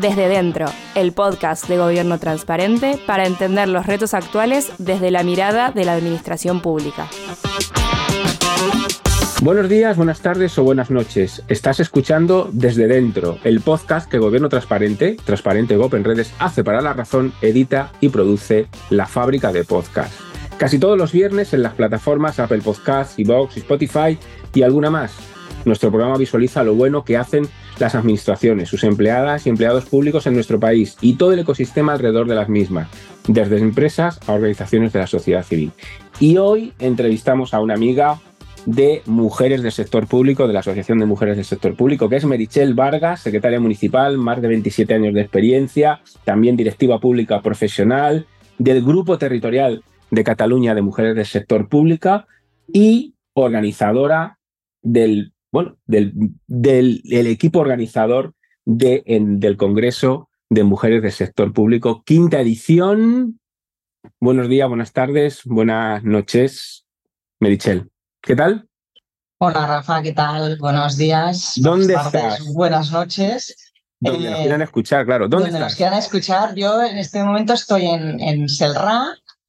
Desde Dentro, el podcast de Gobierno Transparente para entender los retos actuales desde la mirada de la administración pública. Buenos días, buenas tardes o buenas noches. Estás escuchando Desde Dentro, el podcast que Gobierno Transparente, Transparente Open Redes, hace para la razón, edita y produce la fábrica de podcast. Casi todos los viernes en las plataformas Apple Podcasts, Evox, Spotify y alguna más. Nuestro programa visualiza lo bueno que hacen las administraciones, sus empleadas y empleados públicos en nuestro país y todo el ecosistema alrededor de las mismas, desde empresas a organizaciones de la sociedad civil. Y hoy entrevistamos a una amiga de mujeres del sector público, de la Asociación de Mujeres del Sector Público, que es Merichel Vargas, secretaria municipal, más de 27 años de experiencia, también directiva pública profesional del Grupo Territorial de Cataluña de Mujeres del Sector Público y organizadora del bueno, del, del, equipo organizador de, en, del Congreso de Mujeres del Sector Público, quinta edición. Buenos días, buenas tardes, buenas noches, Merichel. ¿Qué tal? Hola, Rafa, ¿qué tal? Buenos días. ¿Dónde buenas tardes, estás? Buenas noches. Donde Eh, nos quieran escuchar, claro. ¿Dónde donde nos estás? quieran escuchar, yo en este momento estoy en, en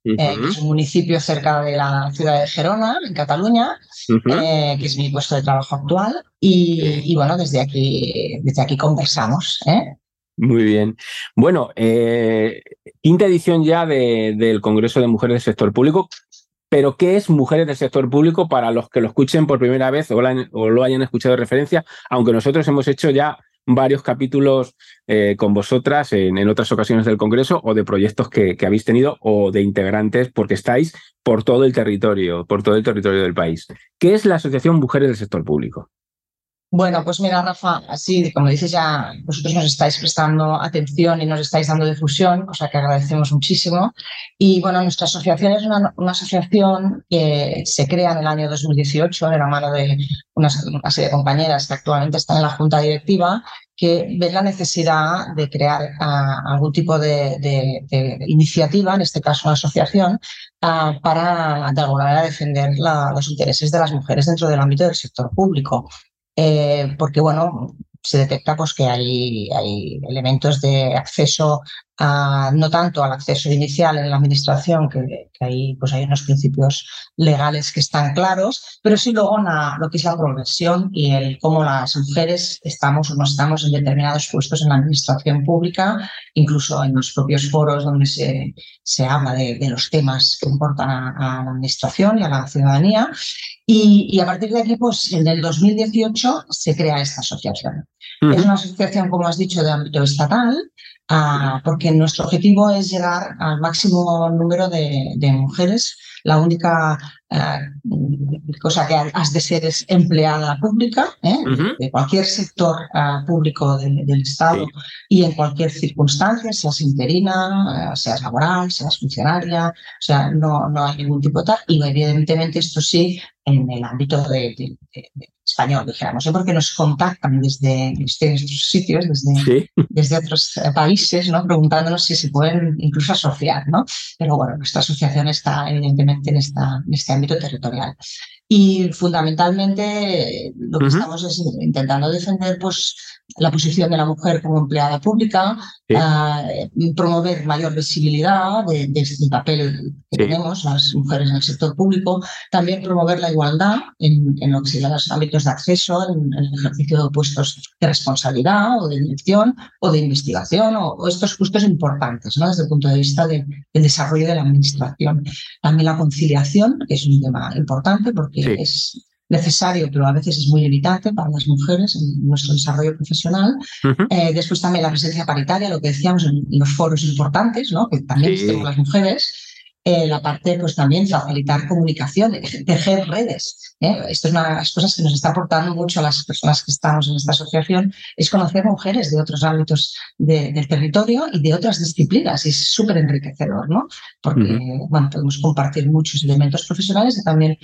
Eh, que es un municipio cerca de la ciudad de Gerona, en Cataluña, eh, que es mi puesto de trabajo actual. Y, y bueno, desde aquí, desde aquí conversamos. ¿eh? Muy bien. Bueno, quinta edición ya de- del Congreso de Mujeres del Sector Público. Pero, ¿qué es Mujeres del Sector Público para los que lo escuchen por primera vez o, la- o lo hayan escuchado de referencia? Aunque nosotros hemos hecho ya varios capítulos eh, con vosotras en, otras ocasiones del Congreso o de proyectos que, que habéis tenido o de integrantes porque estáis por todo el territorio, por todo el territorio del país. ¿Qué es la Asociación Mujeres del Sector Público? Bueno, pues mira, Rafa, así como dices ya, vosotros nos estáis prestando atención y nos estáis dando difusión, cosa que agradecemos muchísimo. Y bueno, nuestra asociación es una, asociación que se crea en el año 2018 de la mano de una, serie de compañeras que actualmente están en la junta directiva, que ven la necesidad de crear ah, algún tipo de, iniciativa, en este caso una asociación, ah, para de alguna manera defender los intereses de las mujeres dentro del ámbito del sector público eh, porque bueno, se detecta pues, que hay, hay elementos de acceso a, no tanto al acceso inicial en la administración, que, que hay, pues hay unos principios legales que están claros, pero sí luego lo que es la progresión y el cómo las mujeres estamos o no estamos en determinados puestos en la administración pública, incluso en los propios foros donde se, se habla de, de los temas que importan a, a la administración y a la ciudadanía. Y, y a partir de aquí, pues en el 2018 se crea esta asociación. Es una asociación, como has dicho, de ámbito estatal, ah, porque nuestro objetivo es llegar al máximo número de, de mujeres. La única ah, cosa que has de ser es empleada pública, ¿eh? Ujú. de cualquier sector ah, público de- del Estado Sí. y en cualquier circunstancia, seas interina, eh, seas laboral, seas funcionaria, o sea, no, no hay ningún tipo de tal. Y evidentemente esto sí en el ámbito de- de- de español, dijéramos, ¿eh? porque nos contactan desde, desde estos sitios, desde, Sí. desde otros países, ¿no? preguntándonos si se pueden incluso asociar. ¿no? Pero bueno, nuestra asociación está evidentemente en, esta, en este ámbito territorial. Y fundamentalmente lo que Ujú. estamos es intentando defender pues, la posición de la mujer como empleada pública, Sí. ah, promover mayor visibilidad de, de este papel que Sí. tenemos las mujeres en el sector público, también promover la igualdad en, en lo que serían los ámbitos de acceso, en, en el ejercicio de puestos de responsabilidad o de dirección o de investigación o, o estos puestos importantes ¿no? desde el punto de vista de- del desarrollo de la administración. También la conciliación, que es un tema importante porque Sí. es necesario, pero a veces es muy limitante para las mujeres en nuestro desarrollo profesional. Eh, después también la presencia paritaria, lo que decíamos en los foros importantes, ¿no? que también Sí. tenemos las mujeres. Eh, la parte, pues también facilitar comunicación, tejer redes. ¿eh? Esto es una de las cosas que nos está aportando mucho a las personas que estamos en esta asociación, es conocer mujeres de otros ámbitos del territorio y de otras disciplinas. Y es súper enriquecedor, ¿no? Porque, bueno, podemos compartir muchos elementos profesionales y también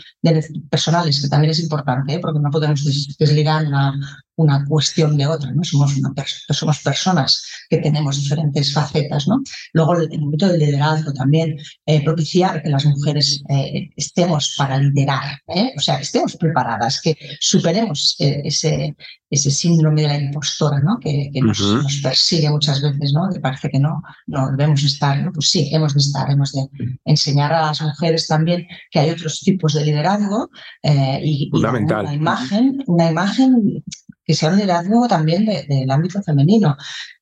personales, que también es importante, ¿eh? porque no podemos desligar una, una cuestión de otra, ¿no? Somos, una somos personas que tenemos diferentes facetas, ¿no? Luego el, ámbito del liderazgo también, eh, propiciar que las mujeres eh, estemos para liderar, ¿eh? o sea, estemos preparadas, que superemos ese, ese síndrome de la impostora, ¿no? Que, nos, persigue muchas veces, ¿no? Que parece que no, no debemos estar, ¿no? Pues sí, hemos de estar, hemos de enseñar a las mujeres también que hay otros tipos de liderazgo y, una imagen, una imagen que sea un liderazgo también del ámbito femenino.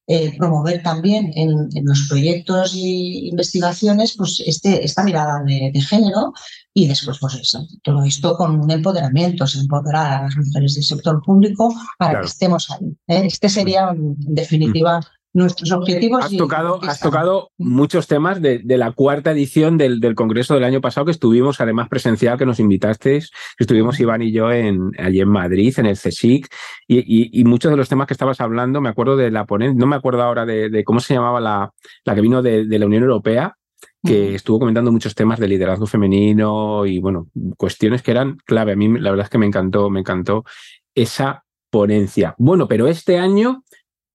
Eh, promover también en, los proyectos e investigaciones pues este, esta mirada de, género y después pues eso, todo esto con un empoderamiento, empoderar a las mujeres del sector público para que estemos ahí. ¿eh? Este sería en definitiva nuestros objetivos. Has tocado, has tocado muchos temas de, la cuarta edición del, del, Congreso del año pasado, que estuvimos además presencial, que nos invitasteis, estuvimos Iván y yo en, allí en Madrid, en el CSIC, y, muchos de los temas que estabas hablando, me acuerdo de la ponencia, no me acuerdo ahora de, cómo se llamaba la, la que vino de, la Unión Europea, que estuvo comentando muchos temas de liderazgo femenino y bueno, cuestiones que eran clave. A mí la verdad es que me encantó, me encantó esa ponencia. Bueno, pero este año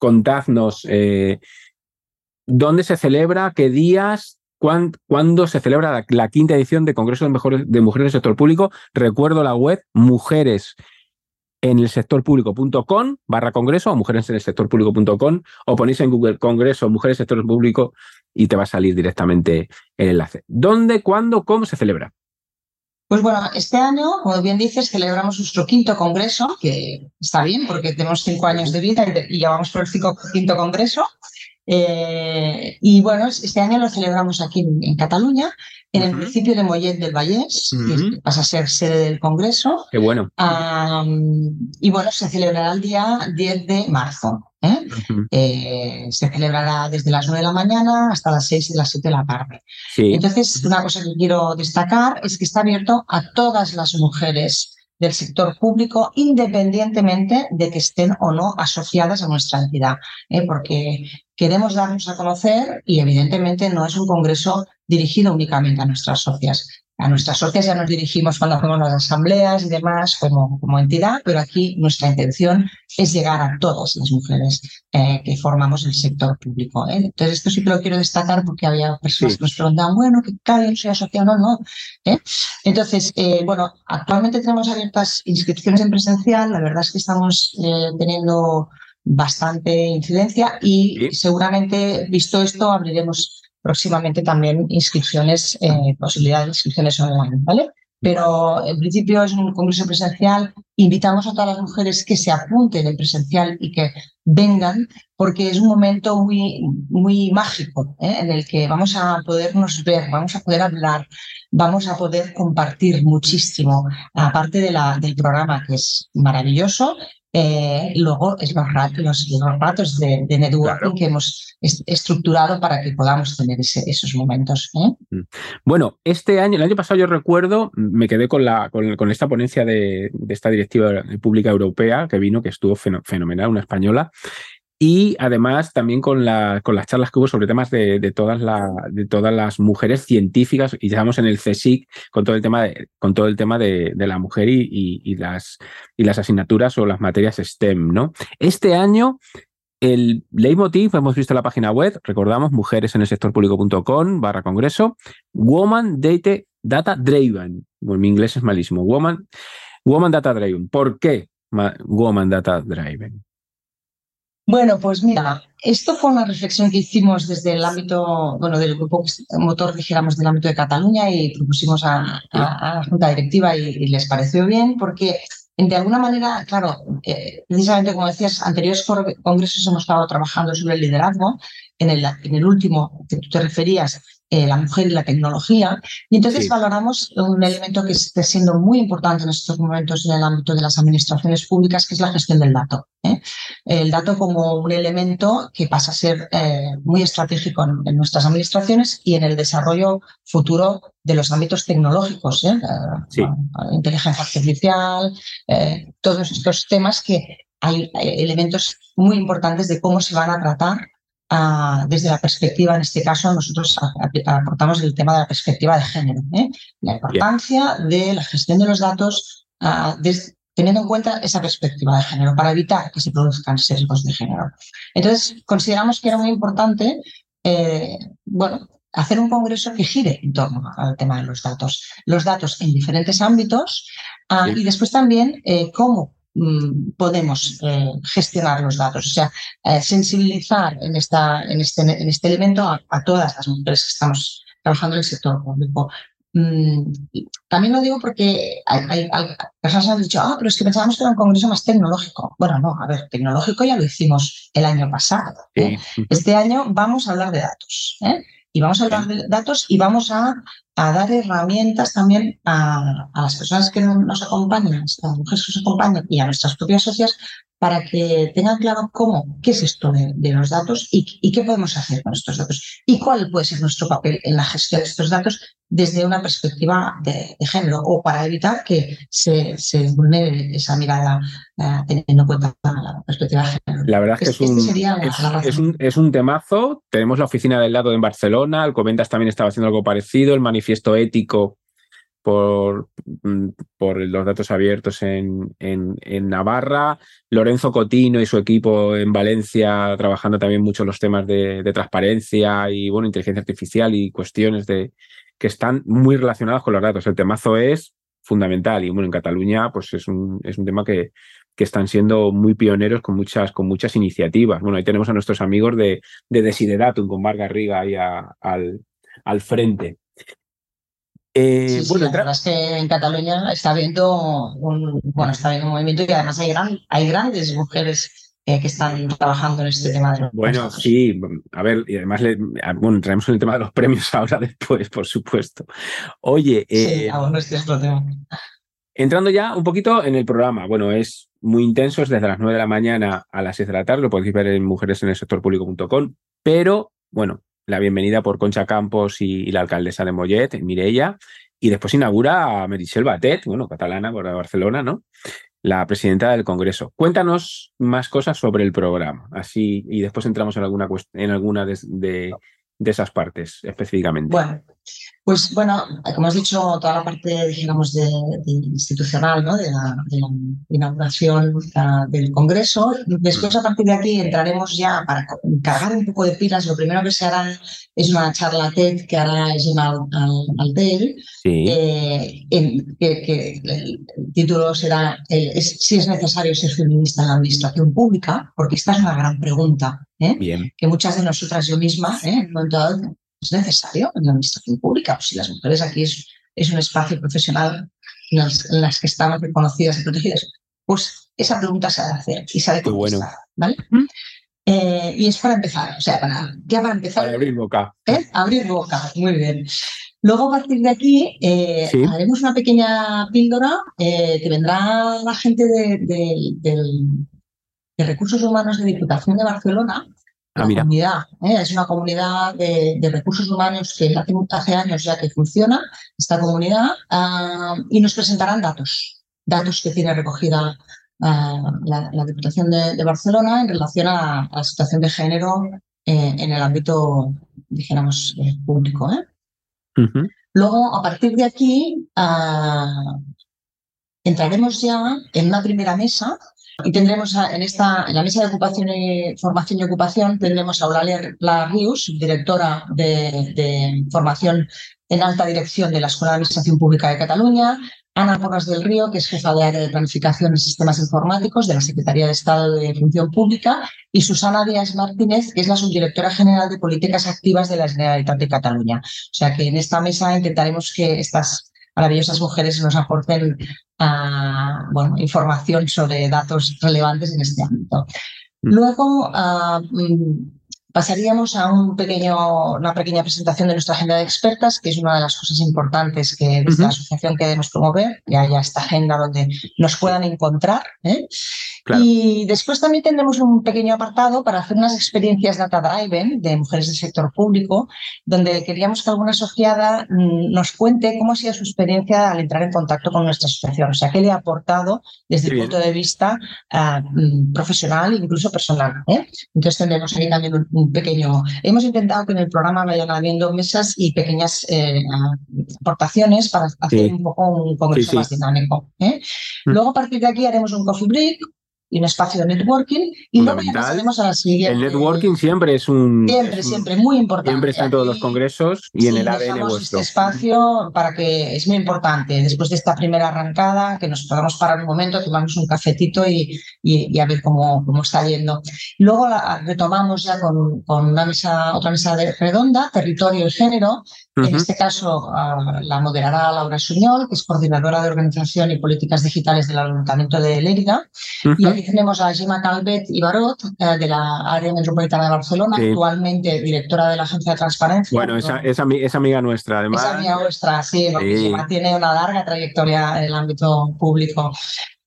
contadnos eh, dónde se celebra, qué días, cuándo se celebra la, quinta edición de Congreso de, Mujeres del Sector Público. Recuerdo la web mujeres en el sector público.com barra congreso o mujeres en el sector público.com o ponéis en Google Congreso Mujeres Sector Público y te va a salir directamente el enlace. ¿Dónde, cuándo, cómo se celebra? Pues bueno, este año, como bien dices, celebramos nuestro quinto congreso, que está bien porque tenemos cinco años de vida y ya vamos por el quinto congreso. Eh, y bueno, este año lo celebramos aquí en, Cataluña, en el municipio de Mollet del Vallés, que pasa a ser sede del Congreso. Qué bueno. y bueno, se celebrará el día 10 de marzo. ¿eh? Eh, se celebrará desde las 9 de la mañana hasta las 6 y las 7 de la tarde. Entonces, una cosa que quiero destacar es que está abierto a todas las mujeres del sector público, independientemente de que estén o no asociadas a nuestra entidad, ¿eh? porque queremos darnos a conocer y evidentemente no es un congreso dirigido únicamente a nuestras socias, a nuestras socias ya nos dirigimos cuando hacemos las asambleas y demás como, como entidad, pero aquí nuestra intención es llegar a todas las mujeres eh, que formamos el sector público. ¿eh? Entonces, esto sí que lo quiero destacar porque había personas que nos preguntaban, bueno, que cada bien soy asociado o no, no. ¿eh? Entonces, bueno, actualmente tenemos abiertas inscripciones en presencial, la verdad es que estamos teniendo bastante incidencia y seguramente, visto esto, abriremos próximamente también inscripciones, eh, posibilidad de inscripciones online, ¿vale? Pero en principio es un congreso presencial. Invitamos a todas las mujeres que se apunten en presencial y que vengan, porque es un momento muy, muy mágico ¿eh? en el que vamos a podernos ver, vamos a poder hablar, vamos a poder compartir muchísimo, aparte del programa que es maravilloso, eh, luego es los, ratos, los, ratos de, networking que hemos estructurado para que podamos tener esos momentos. ¿eh? Mm. Bueno, este año, el año pasado yo recuerdo, me quedé con, la, con, esta ponencia de, de, esta directiva pública europea que vino, que estuvo fenomenal, una española, y además también con, la, con las charlas que hubo sobre temas de, todas, la, de todas las mujeres científicas, y estamos en el CSIC con todo el tema de, la mujer y, las, asignaturas o las materias STEM. ¿no? Este año el leitmotiv, hemos visto la página web, recordamos, mujeres en el sector público.com barra congreso, Woman Data, Data Driven. Bueno, mi inglés es malísimo. Woman, Woman Data Driven. ¿Por qué Woman Data Driven? Bueno, pues mira, esto fue una reflexión que hicimos desde el ámbito, bueno, del grupo motor, dijéramos, del ámbito de Cataluña y propusimos a, la Junta Directiva y, les pareció bien porque de alguna manera, claro, eh, precisamente como decías, anteriores congresos hemos estado trabajando sobre el liderazgo. En el, en el último que tú te referías, eh, la mujer y la tecnología. Y entonces valoramos un elemento que está siendo muy importante en estos momentos en el ámbito de las administraciones públicas, que es la gestión del dato. ¿eh? El dato como un elemento que pasa a ser eh, muy estratégico en, nuestras administraciones y en el desarrollo futuro de los ámbitos tecnológicos, inteligencia artificial, todos estos temas que hay elementos muy importantes de cómo se van a tratar desde la perspectiva, en este caso, nosotros aportamos el tema de la perspectiva de género, ¿eh? la importancia de la gestión de los datos teniendo en cuenta esa perspectiva de género para evitar que se produzcan sesgos de género. Entonces, consideramos que era muy importante, eh, bueno, hacer un congreso que gire en torno al tema de los datos, los datos en diferentes ámbitos ah, y después también eh, cómo podemos eh, gestionar los datos. O sea, eh, sensibilizar en, esta, en, este, en este elemento a, todas las mujeres que estamos trabajando en el sector público. Mm, también lo digo porque hay, personas que han dicho, ah, pero es que pensábamos que era un congreso más tecnológico. Bueno, no, a ver, tecnológico ya lo hicimos el año pasado. ¿eh? Este año vamos a hablar de datos. Y vamos a hablar de datos y vamos a a dar herramientas también a, las personas que nos acompañan, a las mujeres que nos acompañan y a nuestras propias socias para que tengan claro cómo, qué es esto de, los datos y, qué podemos hacer con estos datos y cuál puede ser nuestro papel en la gestión de estos datos desde una perspectiva de, género o para evitar que se, se vulnere esa mirada eh, teniendo en cuenta la perspectiva de género. La verdad es que es, un, es, un, es, un, temazo. Tenemos la oficina del lado en Barcelona, el Comentas también estaba haciendo algo parecido, el manifiesto ético por, mm, por los datos abiertos en, en, Navarra, Lorenzo Cotino y su equipo en Valencia trabajando también mucho los temas de, transparencia y bueno, inteligencia artificial y cuestiones de, que están muy relacionadas con los datos. El temazo es fundamental y bueno, en Cataluña pues es un, es un tema que, que están siendo muy pioneros con muchas, con muchas iniciativas. Bueno, ahí tenemos a nuestros amigos de, de Desideratum con Marga Riga ahí al, al frente. Eh, bueno, la verdad es que en Cataluña está habiendo un, bueno, está habiendo un movimiento y además hay, gran, hay grandes mujeres eh, que están trabajando en este tema. De bueno, sí, a ver, y además le, bueno, traemos el tema de los premios ahora después, por supuesto. Oye, eh, sí, este es otro tema. Entrando ya un poquito en el programa, bueno, es muy intenso, es desde las 9 de la mañana a las 6 de la tarde, lo podéis ver en mujeresenelsectorpúblico.com, pero bueno, la bienvenida por Concha Campos y, la alcaldesa de Mollet, Mireia, y después inaugura a Meritxell Batet, bueno, catalana, por Barcelona, ¿no? La presidenta del Congreso. Cuéntanos más cosas sobre el programa, así, y después entramos en alguna, en alguna de, de esas partes específicamente. Bueno, pues bueno, como has dicho, toda la parte, digamos, de, institucional, ¿no? de, la, inauguración del Congreso. Después, a partir de aquí, entraremos ya para cargar un poco de pilas. Lo primero que se hará es una charla TED que hará Gemma Aldel, sí. Eh, que, el título será Si es necesario ser feminista en la administración pública, porque esta es una gran pregunta. ¿eh? Bien. Que muchas de nosotras, yo misma, ¿eh? en un momento dado, es necesario en la administración pública. Pues si las mujeres aquí es, es un espacio profesional en las, que estamos reconocidas y protegidas, pues esa pregunta se ha de hacer y se ha de contestar, ¿vale? Eh, y es para empezar, o sea, para, ya para empezar. Para abrir boca. ¿eh? Abrir boca, muy bien. Luego, a partir de aquí, eh, haremos una pequeña píldora que vendrá la gente de, de Recursos Humanos de Diputación de Barcelona Ah, comunidad, ¿eh? es una comunidad de, recursos humanos que hace, años ya que funciona, esta comunidad, ah, y nos presentarán datos, datos que tiene recogida ah, la, Diputación de, Barcelona en relación a, la situación de género eh, en el ámbito, dijéramos, eh, público. Luego, a partir de aquí, entraremos ya en una primera mesa y tendremos en, esta, en la mesa de ocupación y formación y ocupación, tendremos a Eulalia Rius, directora de, formación en alta dirección de la Escuela de Administración Pública de Cataluña, Ana Porras del Río, que es jefa de área de planificación y sistemas informáticos de la Secretaría de Estado de Función Pública, y Susana Díaz Martínez, que es la subdirectora general de políticas activas de la Generalitat de Cataluña. O sea que en esta mesa intentaremos que estas maravillosas mujeres nos aporten uh, bueno, información sobre datos relevantes en este ámbito. Mm. Luego, uh, pasaríamos a un pequeño, una pequeña presentación de nuestra agenda de expertas, que es una de las cosas importantes que desde la asociación queremos promover, que haya esta agenda donde nos puedan encontrar. ¿eh? Y después también tendremos un pequeño apartado para hacer unas experiencias data driven de mujeres del sector público, donde queríamos que alguna asociada mm, nos cuente cómo ha sido su experiencia al entrar en contacto con nuestra asociación, o sea, qué le ha aportado desde el punto de vista mm, profesional e incluso personal. ¿eh? Entonces tendremos ahí también un, pequeño... Hemos intentado que en el programa vayan habiendo mesas y pequeñas eh, aportaciones para hacer un poco un congreso más dinámico. ¿eh? Mm. Luego a partir de aquí haremos un coffee break, y un espacio de networking. Y luego ya pasaremos a la siguiente. El networking siempre es un. Siempre, siempre, muy importante. Siempre está en todos los congresos y en el ADN vuestro. este espacio para que es muy importante. Después de esta primera arrancada, que nos podamos parar un momento, tomamos un cafetito y, y, a ver cómo, cómo está yendo. Luego retomamos ya con, con, una mesa, otra mesa de redonda, territorio y género. En este caso ah, la moderará Laura Suñol, que es coordinadora de organización y políticas digitales del Ayuntamiento de Lérida. Y tenemos a Gemma Calvet y Barot, eh, de la área metropolitana de Barcelona, actualmente directora de la Agencia de Transparencia. Bueno, esa, es amiga nuestra, además. Es amiga nuestra, sí, porque Gemma tiene una larga trayectoria en el ámbito público.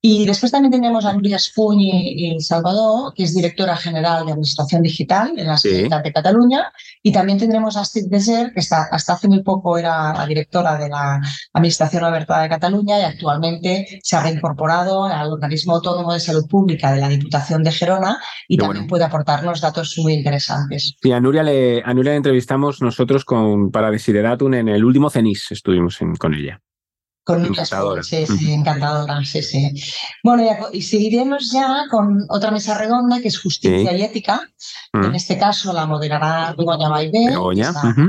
Y después también tenemos a Núria Espuny y Salvador, que es directora general de Administración Digital en la Generalitat de Cataluña. Y también tendremos a Astrid Deser, que está, hasta hace muy poco era la directora de la Administración Abierta de Cataluña y actualmente se ha reincorporado al Organismo Autónomo de Salud Pública de la Diputación de Gerona y también puede aportarnos datos muy interesantes. Sí, a Nuria le, a Nuria entrevistamos nosotros con, para Desideratum en el último CENIS, estuvimos con ella. Con encantadora. Sí, sí, encantadora, sí, sí. Bueno, y seguiremos ya con otra mesa redonda que es justicia y ética. En mm. este caso la moderará Begoña Baibé,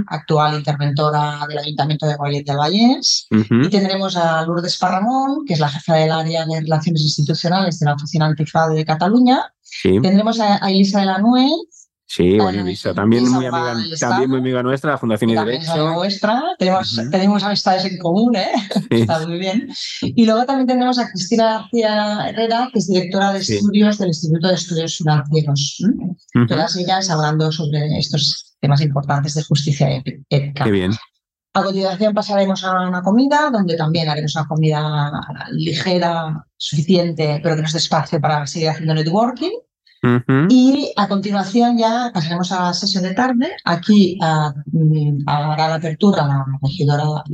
actual interventora del Ayuntamiento de Guayet del Vallés. Y tendremos a Lourdes Parramón, que es la jefa del área de Relaciones Institucionales de la Oficina Antifraude de Cataluña. Tendremos a, Elisa de la Nuez, Sí, bueno, Elisa, también muy amiga, también muy amiga nuestra, la Fundación y Derecho. Nuestra, tenemos, tenemos amistades en común, ¿eh? Está muy bien. Y luego también tenemos a Cristina García Herrera, que es directora de estudios del Instituto de Estudios Financieros. Todas ellas hablando sobre estos temas importantes de justicia ética. Qué bien. A continuación pasaremos a una comida, donde también haremos una comida ligera, suficiente, pero que nos dé espacio para seguir haciendo networking. Y a continuación ya pasaremos a la sesión de tarde. Aquí mm, hará la apertura la regidora,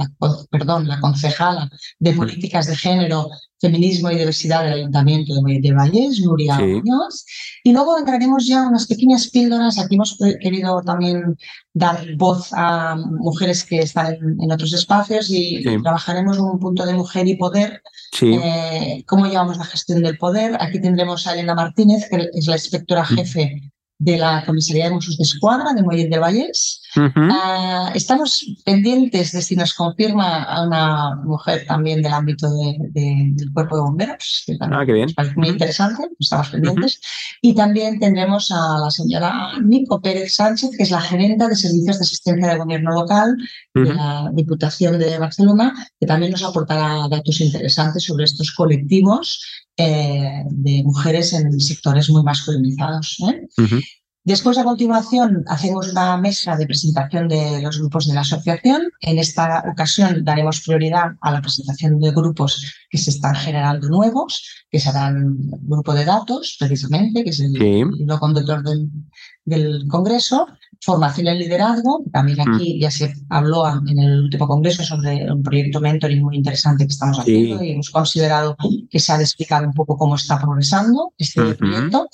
perdón, la concejala de políticas de género Feminismo y Diversidad del Ayuntamiento de Valles, Nuria Muñoz. Y luego entraremos ya unas pequeñas píldoras. Aquí hemos querido también dar voz a mujeres que están en, otros espacios y trabajaremos un punto de mujer y poder. Eh, cómo llevamos la gestión del poder. Aquí tendremos a Elena Martínez, que es la inspectora jefe de la Comisaría de Mossos de Escuadra de Mollet de Ah, estamos pendientes de si nos confirma a una mujer también del ámbito del cuerpo de bomberos. Que ah, qué bien. muy interesante, estamos pendientes. Y también tendremos a la señora Nico Pérez Sánchez, que es la gerenta de servicios de asistencia de gobierno local de la Diputación de Barcelona, que también nos aportará datos interesantes sobre estos colectivos eh, de mujeres en sectores muy masculinizados. ¿eh? Después, a continuación, hacemos una mesa de presentación de los grupos de la asociación. En esta ocasión daremos prioridad a la presentación de grupos que se están generando nuevos, que serán grupo de datos, precisamente, que es el, conductor del, del Congreso, formación en liderazgo, también mm. aquí ya se habló en el último congreso sobre un proyecto mentoring muy interesante que estamos haciendo y hemos considerado que se ha de explicar un poco cómo está progresando este proyecto.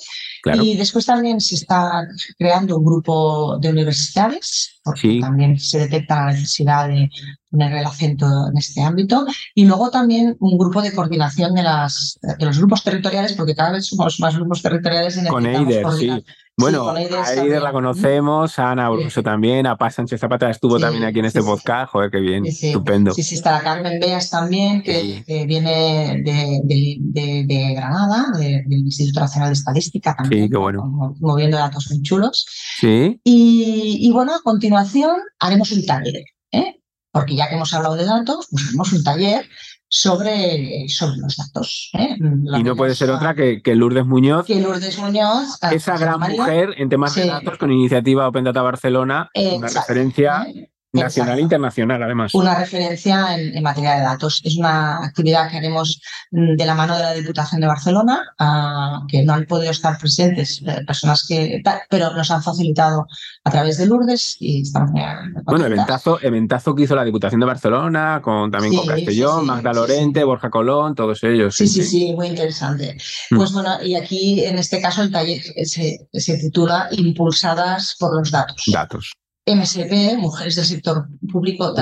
Y después también se está creando un grupo de universidades, porque también se detecta la necesidad de poner el acento en este ámbito. Y luego también un grupo de coordinación de, las, de los grupos territoriales, porque cada vez somos más grupos territoriales. Y Con EIDER, sí. Bueno, a Eider la conocemos, a Ana Bruso también, a Paz Sánchez Zapata estuvo también aquí en este podcast, joder, qué bien, estupendo. Sí, sí, está la Carmen Beas también, que, viene de, Granada, del Instituto Nacional de Estadística también, sí, qué bueno. moviendo datos muy chulos. Sí. Y, bueno, a continuación haremos un taller, ¿eh? Porque ya que hemos hablado de datos, pues un taller sobre, sobre los datos. ¿eh? y no puede ser otra que, que Lourdes Muñoz. Que Lourdes Muñoz. Esa gran mujer en temas de datos con iniciativa Open Data Barcelona, una referencia Nacional e internacional, además. Una referencia en, materia de datos. Es una actividad que haremos de la mano de la Diputación de Barcelona, ah, que no han podido estar presentes eh, personas que. pero nos han facilitado a través de Lourdes y estamos muy Bueno, eventazo, eventazo que hizo la Diputación de Barcelona, con también con Castellón, Magda Lorente, Borja Colón, todos ellos. Sí, sí, sí, muy interesante. Mm. Pues bueno, y aquí en este caso el taller se, se titula Impulsadas por los datos. Datos. MSP, Mujeres del Sector Público,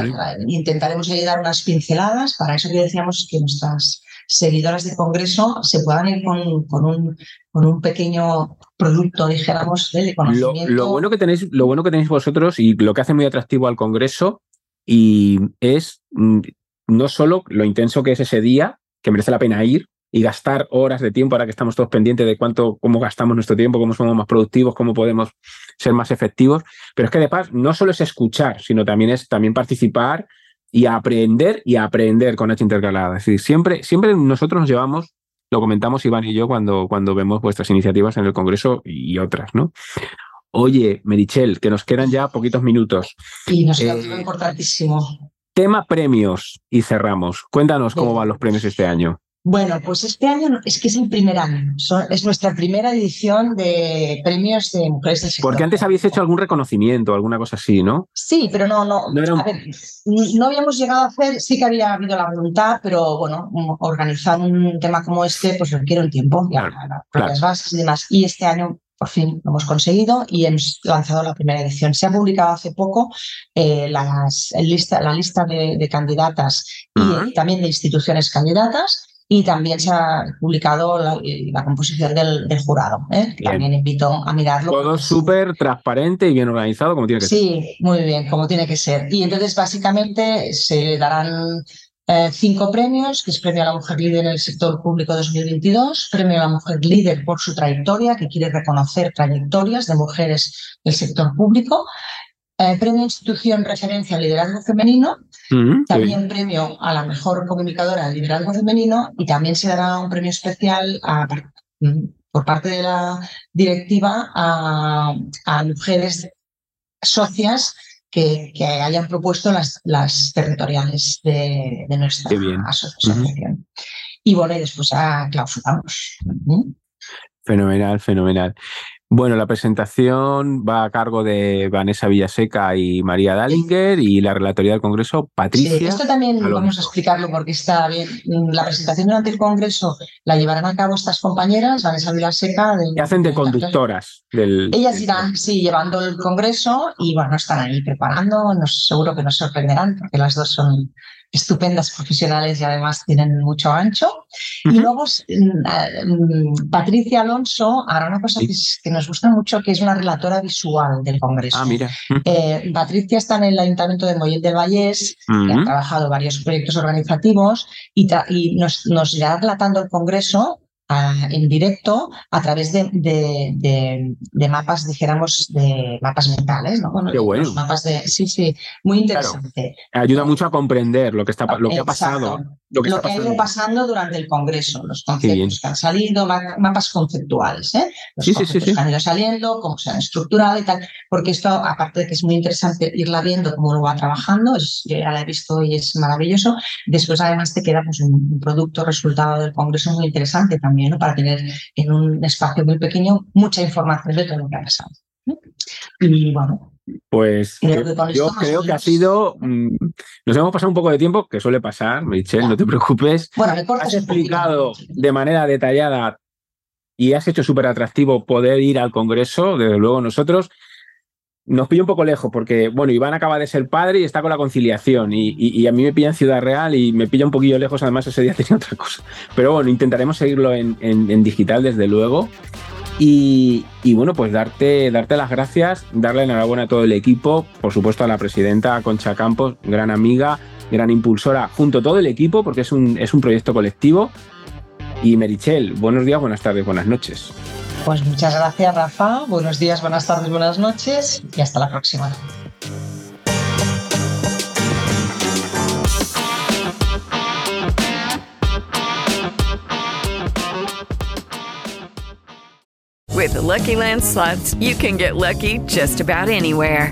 intentaremos ahí dar unas pinceladas, para eso que decíamos que nuestras seguidoras de Congreso se puedan ir con, con, un, con un, pequeño producto, dijéramos, de conocimiento. Lo, bueno que tenéis, lo bueno que tenéis vosotros y lo que hace muy atractivo al Congreso y es mm, no solo lo intenso que es ese día, que merece la pena ir, y gastar horas de tiempo ahora que estamos todos pendientes de cuánto, cómo gastamos nuestro tiempo, cómo somos más productivos, cómo podemos ser más efectivos. Pero es que de paz no solo es escuchar, sino también es también participar y aprender y aprender con H intercalada. Es decir, siempre, siempre nosotros nos llevamos, lo comentamos Iván y yo cuando, cuando vemos vuestras iniciativas en el Congreso y otras, ¿no? Oye, Merichel, que nos quedan ya poquitos minutos. Y nos queda eh, importantísimo. Tema premios y cerramos. Cuéntanos cómo van los premios este año. Bueno, pues este año es que es el primer año. es nuestra primera edición de premios de mujeres del sector. Porque antes habéis hecho algún reconocimiento, alguna cosa así, ¿no? Sí, pero no, no. No, a ver, no habíamos llegado a hacer, sí que había habido la voluntad, pero bueno, organizar un tema como este, pues requiere un tiempo, ya, las bases y demás. Y este año por fin lo hemos conseguido y hemos lanzado la primera edición. Se ha publicado hace poco eh, las, lista, la lista de, candidatas y también de instituciones candidatas y también se ha publicado la, composición del, jurado. ¿eh? También invito a mirarlo. Todo súper transparente y bien organizado, como tiene que ser. Sí, muy bien, como tiene que ser. Y entonces, básicamente, se darán eh, cinco premios, que es Premio a la Mujer Líder en el Sector Público 2022, Premio a la Mujer Líder por su trayectoria, que quiere reconocer trayectorias de mujeres del sector público, eh, premio Institución Referencia al Liderazgo Femenino, también premio a la mejor comunicadora de liderazgo femenino y también se dará un premio especial mm, por parte de la directiva a, mujeres socias que, hayan propuesto las, las territoriales de, nuestra asociación. Y bueno, y después ya clausuramos. Fenomenal, fenomenal. Bueno, la presentación va a cargo de Vanessa Villaseca y María Dallinger y la relatoría del Congreso, Patricia. Sí, esto también vamos a explicarlo porque está bien. La presentación durante el Congreso la llevarán a cabo estas compañeras, Vanessa Villaseca. y hacen de conductoras del. Ellas irán, sí, llevando el Congreso y bueno, están ahí preparando. Nos, seguro que nos sorprenderán porque las dos son estupendas profesionales y además tienen mucho ancho. Y luego mm, Patricia Alonso hará una cosa que, nos gusta mucho, que es una relatora visual del Congreso. Ah, mira. Eh, Patricia está en el Ayuntamiento de Mollén del Vallés, ha trabajado varios proyectos organizativos y, y nos, nos irá relatando el Congreso en directo a través de, de, mapas, dijéramos, de mapas mentales, ¿no? Qué bueno. mapas de, sí, sí, muy interesante. Ayuda mucho a comprender lo que está, lo que ha pasado. Lo que, ha ido pasando durante el Congreso, los conceptos que han salido, mapas conceptuales, ¿eh? Los conceptos que han ido saliendo, cómo se han estructurado y tal, porque esto, aparte de que es muy interesante irla viendo cómo lo va trabajando, es, yo ya la he visto y es maravilloso, después además te queda pues, un producto resultado del Congreso muy interesante también para tener en un espacio muy pequeño mucha información de todo lo que ha pasado. Y bueno, pues yo creo que ha sido. Mm, nos hemos pasado un poco de tiempo, que suele pasar, Michelle, no te preocupes. Bueno, Has explicado de manera detallada y has hecho súper atractivo poder ir al Congreso. Desde luego, nosotros nos pilla un poco lejos porque, bueno, Iván acaba de ser padre y está con la conciliación y, a mí me pilla en Ciudad Real y me pilla un poquillo lejos, además ese día tenía otra cosa. Pero bueno, intentaremos seguirlo en, digital desde luego. Y, bueno, pues darte, darte las gracias, darle enhorabuena a todo el equipo, por supuesto a la presidenta Concha Campos, gran amiga, gran impulsora, junto a todo el equipo, porque es un, es un proyecto colectivo. Y Merichel, buenos días, buenas tardes, buenas noches. Pues muchas gracias, Rafa. Buenos días, buenas tardes, buenas noches y hasta la próxima. With the Lucky Land slots, you can get lucky just about anywhere.